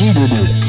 he did it.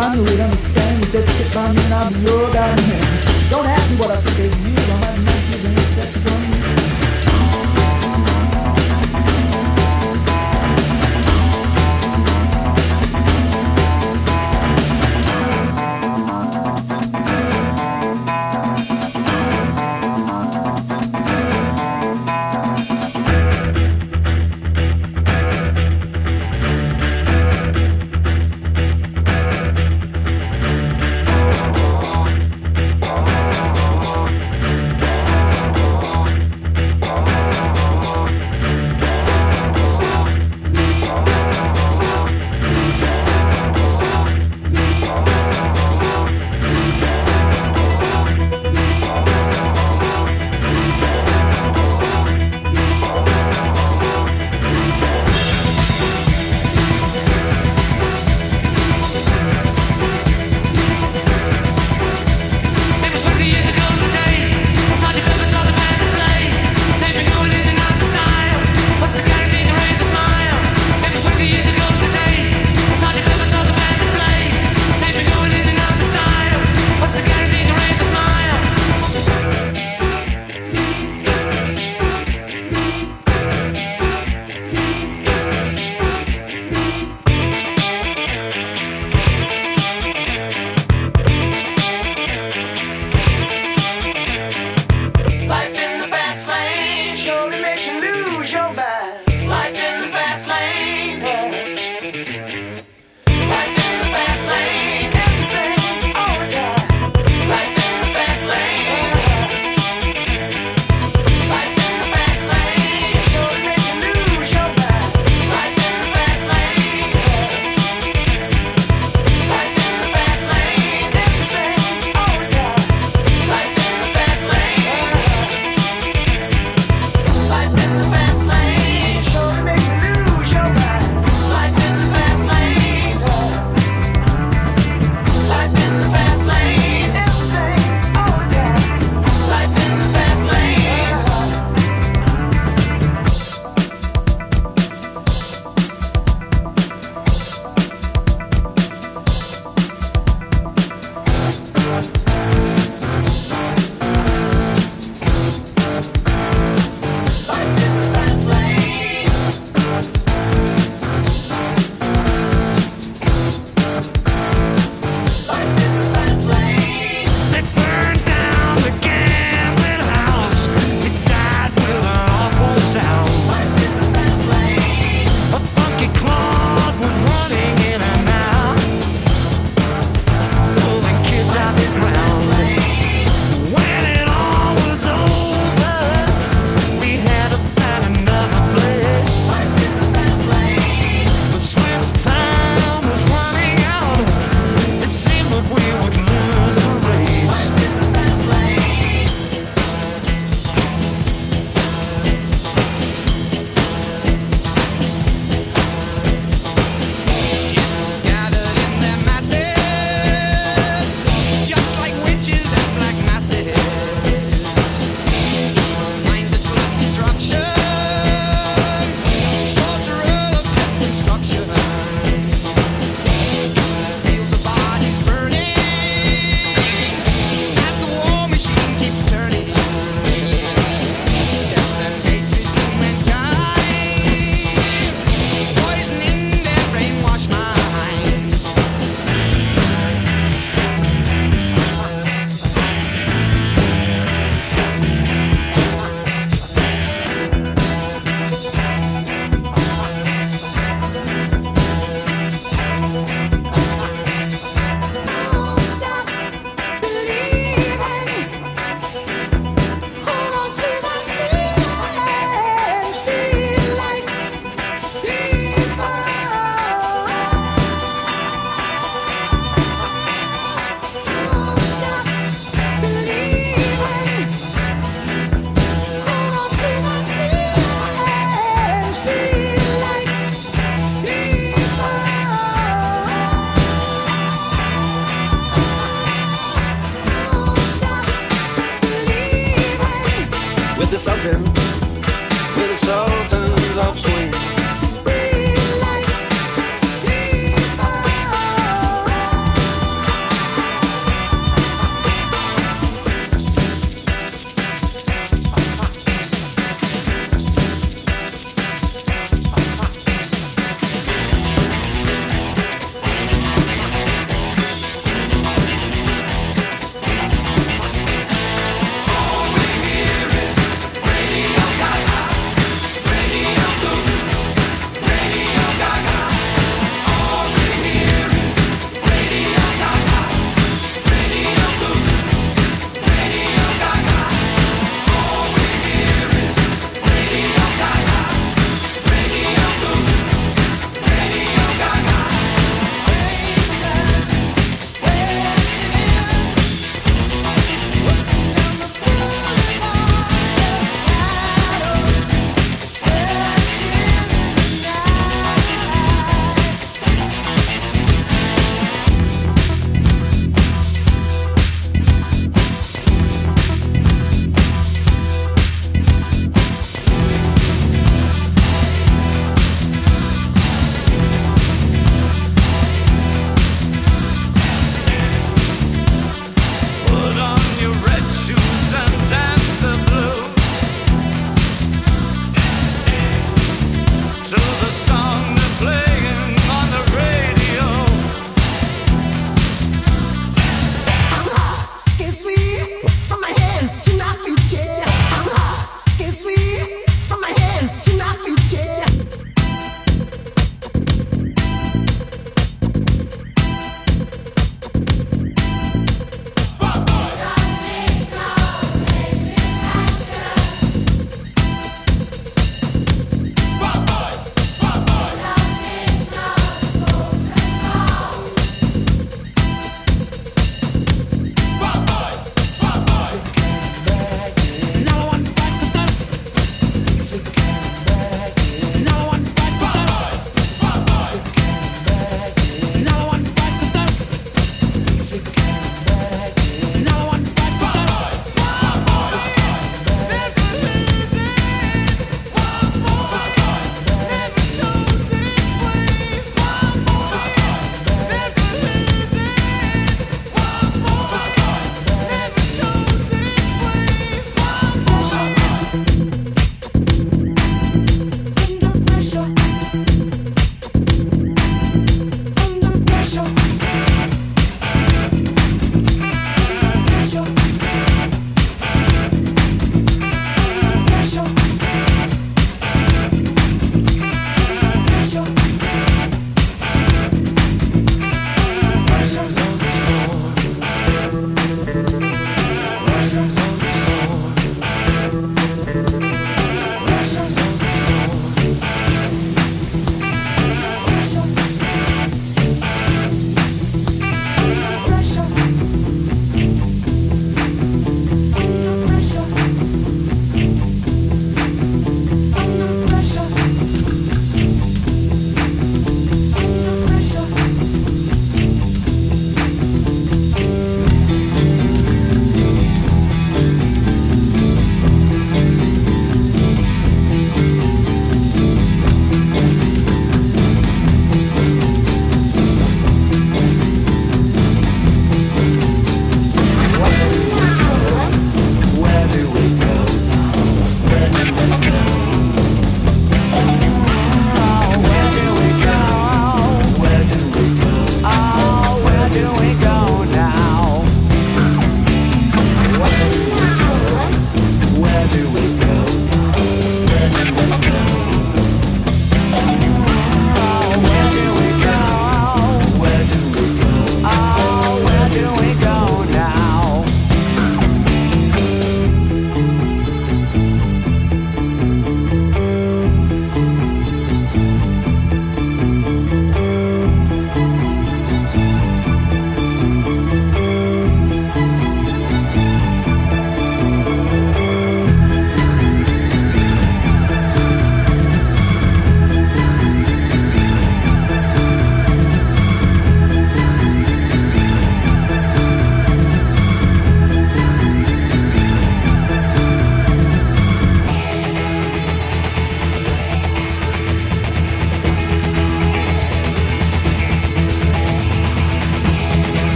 I knew he'd understand. He said, sit by me and I'll be your guiding hand. Don't ask me what I think of you. I might not even accept from you.